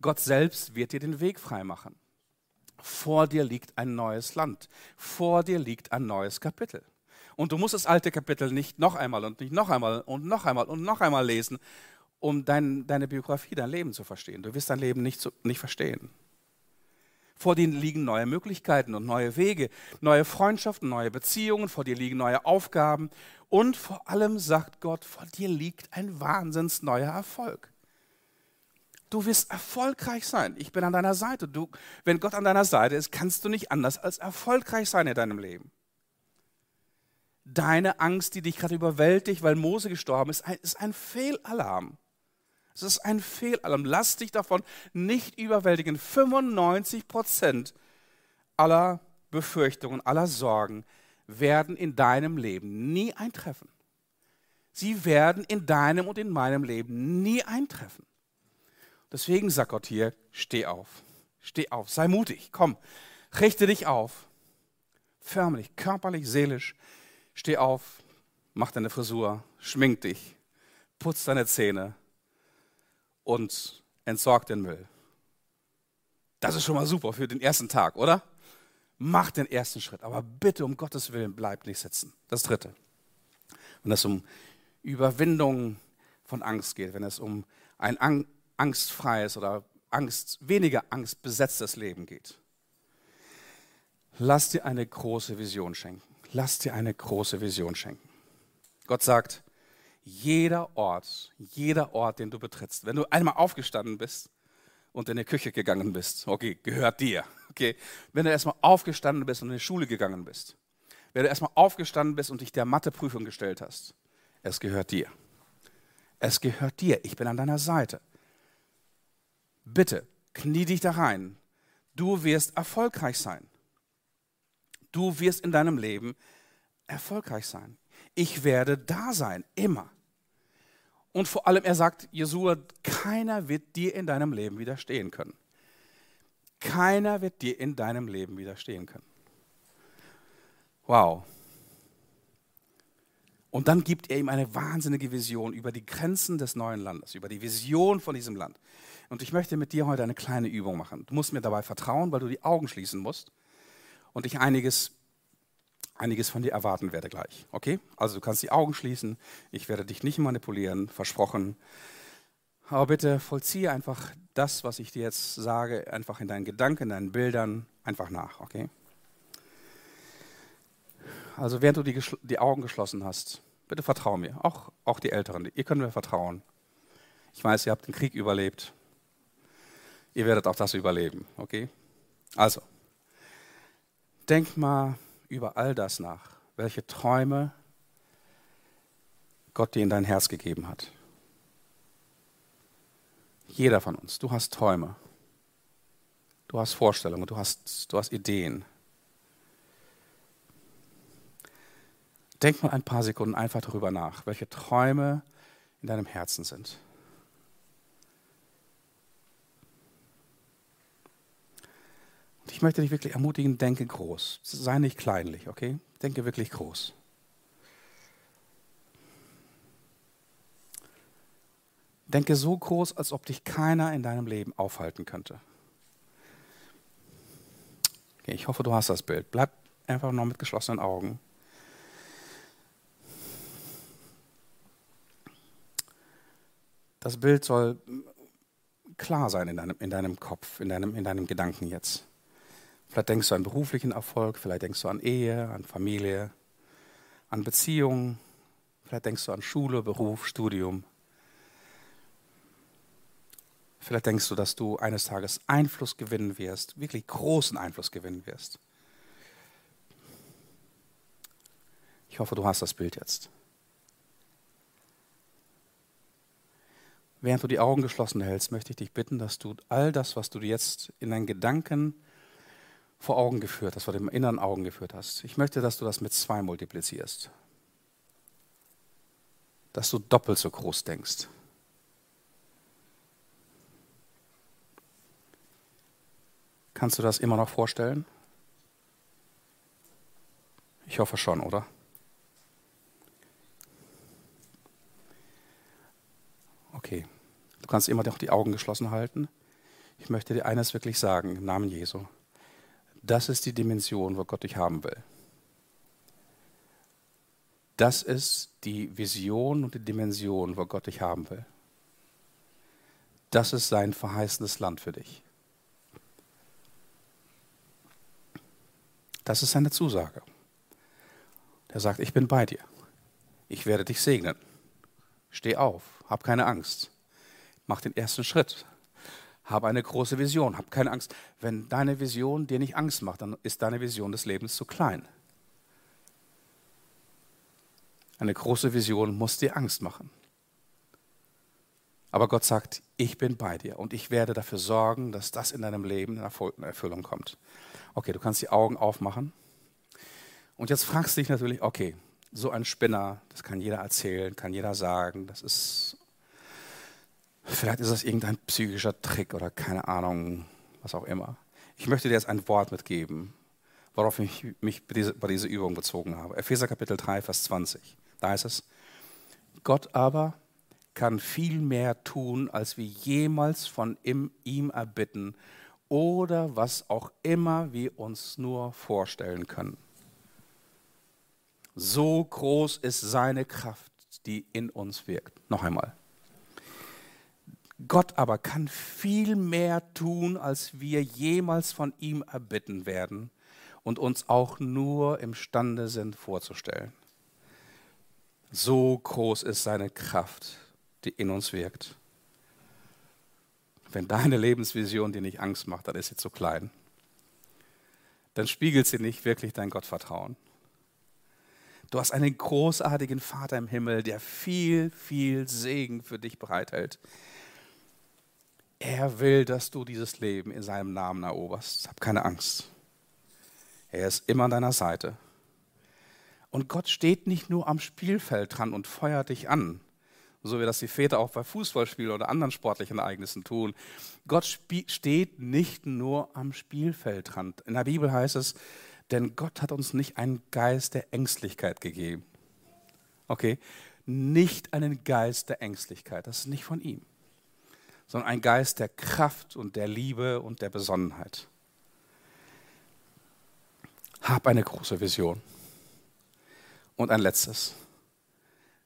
Gott selbst wird dir den Weg freimachen. Vor dir liegt ein neues Land. Vor dir liegt ein neues Kapitel. Und du musst das alte Kapitel nicht noch einmal und nicht noch einmal und noch einmal und noch einmal lesen, um dein, deine Biografie, dein Leben zu verstehen. Du wirst dein Leben nicht, zu, nicht verstehen. Vor dir liegen neue Möglichkeiten und neue Wege, neue Freundschaften, neue Beziehungen, vor dir liegen neue Aufgaben und vor allem sagt Gott, vor dir liegt ein wahnsinns neuer Erfolg. Du wirst erfolgreich sein. Ich bin an deiner Seite. Du, wenn Gott an deiner Seite ist, kannst du nicht anders als erfolgreich sein in deinem Leben. deine Angst, die dich gerade überwältigt, weil Mose gestorben ist, ist ein Fehlalarm. Es ist ein Fehlalarm. Lass dich davon nicht überwältigen. 95 Prozent aller Befürchtungen, aller Sorgen werden in deinem Leben nie eintreffen. Sie werden in deinem und in meinem Leben nie eintreffen. Deswegen sagt Gott hier, steh auf, steh auf, sei mutig, komm, richte dich auf, förmlich, körperlich, seelisch, steh auf, mach deine Frisur, schmink dich, putz deine Zähne. Und entsorg den Müll. Das ist schon mal super für den ersten Tag, oder? Mach den ersten Schritt, aber bitte um Gottes Willen bleib nicht sitzen. Das dritte. Wenn es um Überwindung von Angst geht, wenn es um ein angstfreies oder Angst, weniger angstbesetztes Leben geht. Lass dir eine große Vision schenken. Lass dir eine große Vision schenken. Gott sagt, jeder Ort, jeder Ort, den du betrittst, wenn du einmal aufgestanden bist und in die Küche gegangen bist, okay, gehört dir. Okay, wenn du erstmal aufgestanden bist und in die Schule gegangen bist, wenn du erstmal aufgestanden bist und dich der Matheprüfung gestellt hast, es gehört dir. Es gehört dir. Ich bin an deiner Seite. Bitte, knie dich da rein. Du wirst erfolgreich sein. Du wirst in deinem Leben erfolgreich sein. Ich werde da sein, immer. Und vor allem, er sagt, Jesua, keiner wird dir in deinem Leben widerstehen können. Keiner wird dir in deinem Leben widerstehen können. Wow. Und dann gibt er ihm eine wahnsinnige Vision über die Grenzen des neuen Landes, über die Vision von diesem Land. Und ich möchte mit dir heute eine kleine Übung machen. Du musst mir dabei vertrauen, weil du die Augen schließen musst und ich einiges, einiges von dir erwarten werde gleich. Okay? Also du kannst die Augen schließen. Ich werde dich nicht manipulieren, versprochen. Aber bitte vollziehe einfach das, was ich dir jetzt sage, einfach in deinen Gedanken, in deinen Bildern, einfach nach. Okay? Also während du die, die Augen geschlossen hast, Bitte vertrau mir, auch, auch die Älteren, ihr könnt mir vertrauen. Ich weiß, ihr habt den Krieg überlebt. Ihr werdet auch das überleben, okay? Also, denk mal über all das nach, welche Träume Gott dir in dein Herz gegeben hat. Jeder von uns, du hast Träume, du hast Vorstellungen, du hast, du hast Ideen. Denk mal ein paar Sekunden einfach darüber nach, welche Träume in deinem Herzen sind. Ich möchte dich wirklich ermutigen, denke groß. Sei nicht kleinlich, okay? Denke wirklich groß. Denke so groß, als ob dich keiner in deinem Leben aufhalten könnte. Okay, ich hoffe, du hast das Bild. Bleib einfach noch mit geschlossenen Augen. Das Bild soll klar sein in deinem, in deinem Kopf, in deinem, in deinem Gedanken jetzt. Vielleicht denkst du an beruflichen Erfolg, vielleicht denkst du an Ehe, an Familie, an Beziehungen, vielleicht denkst du an Schule, Beruf, Studium. Vielleicht denkst du, dass du eines Tages Einfluss gewinnen wirst, wirklich großen Einfluss gewinnen wirst. Ich hoffe, du hast das Bild jetzt. Während du die Augen geschlossen hältst, möchte ich dich bitten, dass du all das, was du jetzt in deinen Gedanken vor Augen geführt hast, vor dem inneren Augen geführt hast, ich möchte, dass du das mit zwei multiplizierst. Dass du doppelt so groß denkst. Kannst du das immer noch vorstellen? Ich hoffe schon, oder? Okay. Du kannst immer noch die Augen geschlossen halten. Ich möchte dir eines wirklich sagen, im Namen Jesu. Das ist die Dimension, wo Gott dich haben will. Das ist die Vision und die Dimension, wo Gott dich haben will. Das ist sein verheißenes Land für dich. Das ist seine Zusage. Er sagt, ich bin bei dir. Ich werde dich segnen. Steh auf, hab keine Angst. Mach den ersten Schritt. Habe eine große Vision. Hab keine Angst. Wenn deine Vision dir nicht Angst macht, dann ist deine Vision des Lebens zu klein. Eine große Vision muss dir Angst machen. Aber Gott sagt, ich bin bei dir und ich werde dafür sorgen, dass das in deinem Leben in Erfüllung kommt. Okay, du kannst die Augen aufmachen. Und jetzt fragst du dich natürlich, okay, so ein Spinner, das kann jeder erzählen, kann jeder sagen, das ist, vielleicht ist das irgendein psychischer Trick oder keine Ahnung, was auch immer. Ich möchte dir jetzt ein Wort mitgeben, worauf ich mich bei dieser Übung bezogen habe. Epheser Kapitel 3, Vers 20. Da heißt es, Gott aber kann viel mehr tun, als wir jemals von ihm erbitten oder was auch immer wir uns nur vorstellen können. So groß ist seine Kraft, die in uns wirkt. Noch einmal. Gott aber kann viel mehr tun, als wir jemals von ihm erbitten werden und uns auch nur imstande sind vorzustellen. So groß ist seine Kraft, die in uns wirkt. Wenn deine Lebensvision dir nicht Angst macht, dann ist sie zu klein. Dann spiegelt sie nicht wirklich dein Gottvertrauen. Du hast einen großartigen Vater im Himmel, der viel, viel Segen für dich bereithält. Er will, dass du dieses Leben in seinem Namen eroberst. Hab keine Angst. Er ist immer an deiner Seite. Und Gott steht nicht nur am Spielfeld dran und feuert dich an, so wie das die Väter auch bei Fußballspielen oder anderen sportlichen Ereignissen tun. Gott steht nicht nur am Spielfeld dran. In der Bibel heißt es, denn Gott hat uns nicht einen Geist der Ängstlichkeit gegeben. Okay? Nicht einen Geist der Ängstlichkeit, das ist nicht von ihm, sondern ein Geist der Kraft und der Liebe und der Besonnenheit. Hab eine große Vision. Und ein letztes.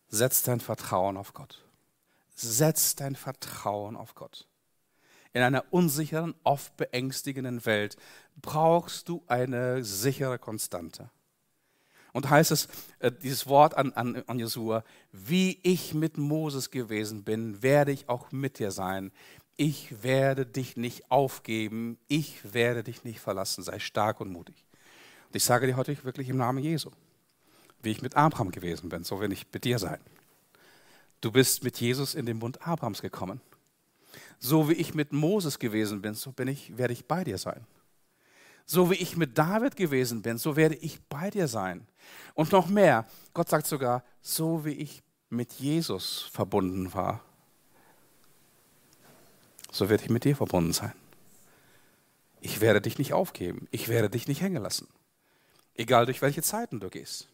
Setz dein Vertrauen auf Gott. Setz dein Vertrauen auf Gott. In einer unsicheren, oft beängstigenden Welt brauchst du eine sichere Konstante. Und heißt es, äh, dieses Wort an, an, an Jesua, wie ich mit Moses gewesen bin, werde ich auch mit dir sein. Ich werde dich nicht aufgeben, ich werde dich nicht verlassen. Sei stark und mutig. Und ich sage dir heute wirklich im Namen Jesu, wie ich mit Abraham gewesen bin, so will ich mit dir sein. Du bist mit Jesus in den Bund Abrahams gekommen. So wie ich mit Moses gewesen bin, so bin ich, werde ich bei dir sein. So wie ich mit David gewesen bin, so werde ich bei dir sein. Und noch mehr, Gott sagt sogar, so wie ich mit Jesus verbunden war, so werde ich mit dir verbunden sein. Ich werde dich nicht aufgeben. Ich werde dich nicht hängen lassen. Egal durch welche Zeiten du gehst.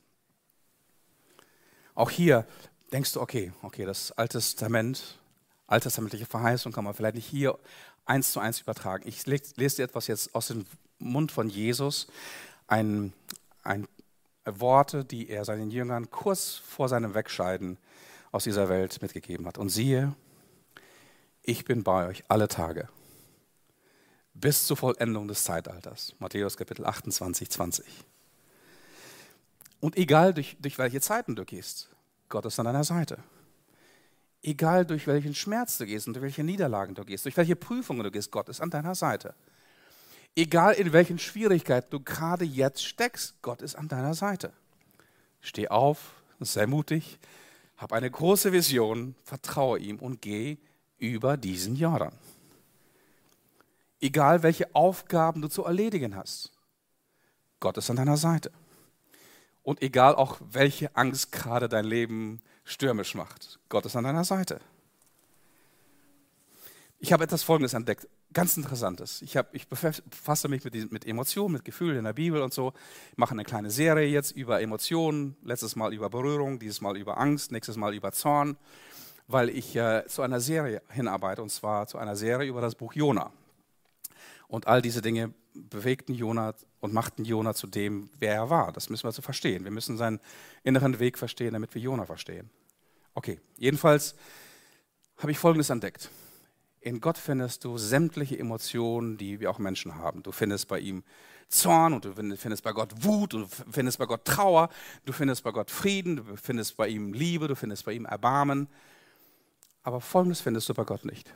Auch hier denkst du, okay, okay, das Alte Testament, alttestamentliche Verheißung kann man vielleicht nicht hier eins zu eins übertragen. Ich lese dir etwas jetzt aus dem Mund von Jesus, ein, ein Worte, die er seinen Jüngern kurz vor seinem Wegscheiden aus dieser Welt mitgegeben hat. Und siehe, ich bin bei euch alle Tage bis zur Vollendung des Zeitalters. Matthäus Kapitel 28, 20. Und egal durch, durch welche Zeiten du gehst, Gott ist an deiner Seite. Egal durch welchen Schmerz du gehst und durch welche Niederlagen du gehst, durch welche Prüfungen du gehst, Gott ist an deiner Seite. Egal in welchen Schwierigkeiten du gerade jetzt steckst, Gott ist an deiner Seite. Steh auf, sei mutig, hab eine große Vision, vertraue ihm und geh über diesen Jordan. Egal welche Aufgaben du zu erledigen hast, Gott ist an deiner Seite. Und egal auch welche Angst gerade dein Leben stürmisch macht, Gott ist an deiner Seite. Ich habe etwas Folgendes entdeckt ganz Interessantes. Ich, hab, ich befasse mich mit, mit, Emotionen, mit Gefühlen in der Bibel und so. Ich mache eine kleine Serie jetzt über Emotionen. Letztes Mal über Berührung, dieses Mal über Angst, nächstes Mal über Zorn, weil ich äh, zu einer Serie hinarbeite und zwar zu einer Serie über das Buch Jona. Und all diese Dinge bewegten Jona und machten Jona zu dem, wer er war. Das müssen wir so verstehen. Wir müssen seinen inneren Weg verstehen, damit wir Jona verstehen. Okay, jedenfalls habe ich Folgendes entdeckt. In Gott findest du sämtliche Emotionen, die wir auch Menschen haben. Du findest bei ihm Zorn und du findest bei Gott Wut und du findest bei Gott Trauer, du findest bei Gott Frieden, du findest bei ihm Liebe, du findest bei ihm Erbarmen. Aber Folgendes findest du bei Gott nicht.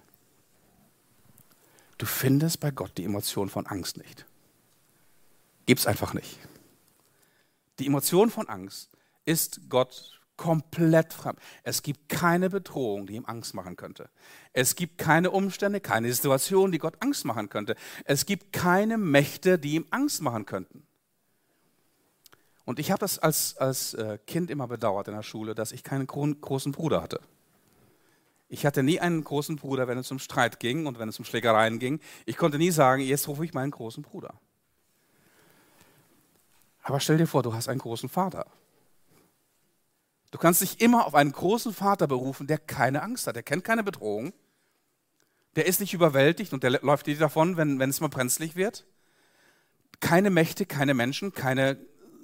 Du findest bei Gott die Emotion von Angst nicht. Gibt es einfach nicht. Die Emotion von Angst ist Gott komplett fremd. Es gibt keine Bedrohung, die ihm Angst machen könnte. Es gibt keine Umstände, keine Situation, die Gott Angst machen könnte. Es gibt keine Mächte, die ihm Angst machen könnten. Und ich habe das als, als äh, Kind immer bedauert in der Schule, dass ich keinen großen Bruder hatte. Ich hatte nie einen großen Bruder, wenn es um Streit ging und wenn es um Schlägereien ging. Ich konnte nie sagen, jetzt rufe ich meinen großen Bruder. Aber stell dir vor, du hast einen großen Vater. Du kannst dich immer auf einen großen Vater berufen, der keine Angst hat, der kennt keine Bedrohung, der ist nicht überwältigt und der läuft dir davon, wenn, wenn es mal brenzlig wird. Keine Mächte, keine Menschen, keine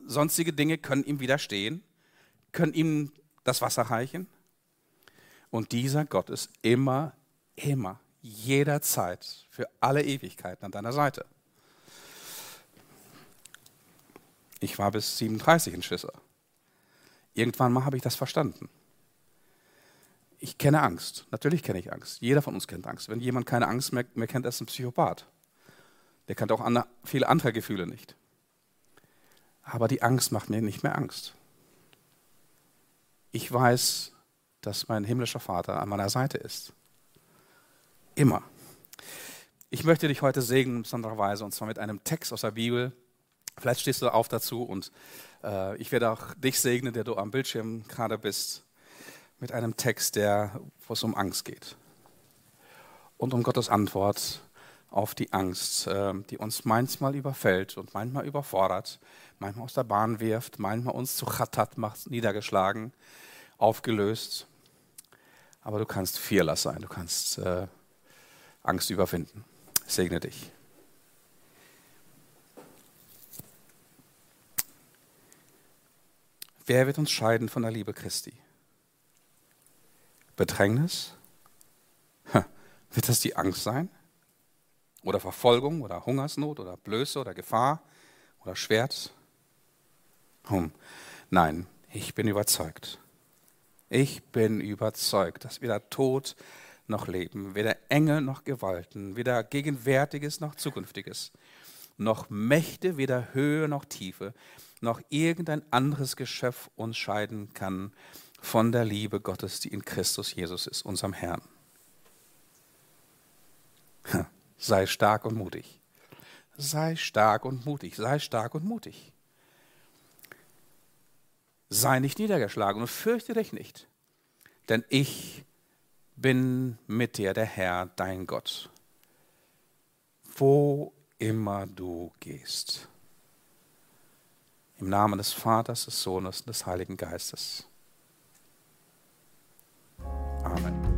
sonstige Dinge können ihm widerstehen, können ihm das Wasser reichen. Und dieser Gott ist immer, immer, jederzeit, für alle Ewigkeiten an deiner Seite. Ich war bis 37 ein Schisser. Irgendwann mal habe ich das verstanden. Ich kenne Angst. Natürlich kenne ich Angst. Jeder von uns kennt Angst. Wenn jemand keine Angst mehr, mehr kennt, ist ein Psychopath. Der kennt auch andere, viele andere Gefühle nicht. Aber die Angst macht mir nicht mehr Angst. Ich weiß, dass mein himmlischer Vater an meiner Seite ist. Immer. Ich möchte dich heute segnen in Weise und zwar mit einem Text aus der Bibel. Vielleicht stehst du auf dazu und ich werde auch dich segnen, der du am Bildschirm gerade bist, mit einem Text, der, wo es um Angst geht. Und um Gottes Antwort auf die Angst, äh, die uns manchmal überfällt und manchmal überfordert, manchmal aus der Bahn wirft, manchmal uns zu Chatat macht, niedergeschlagen, aufgelöst. Aber du kannst fearless sein, du kannst äh, Angst überwinden. Ich segne dich. Wer wird uns scheiden von der Liebe Christi? Bedrängnis? Wird das die Angst sein? Oder Verfolgung oder Hungersnot oder Blöße oder Gefahr oder Schwert? Hm. Nein, ich bin überzeugt. Ich bin überzeugt, dass weder Tod noch Leben, weder Engel noch Gewalten, weder Gegenwärtiges noch Zukünftiges, noch Mächte, weder Höhe noch Tiefe, noch irgendein anderes Geschöpf uns scheiden kann von der Liebe Gottes, die in Christus Jesus ist, unserem Herrn. Sei stark und mutig. Sei stark und mutig. Sei stark und mutig. Sei nicht niedergeschlagen und fürchte dich nicht, denn ich bin mit dir, der Herr, dein Gott, wo immer du gehst. Im Namen des Vaters, des Sohnes und des Heiligen Geistes. Amen.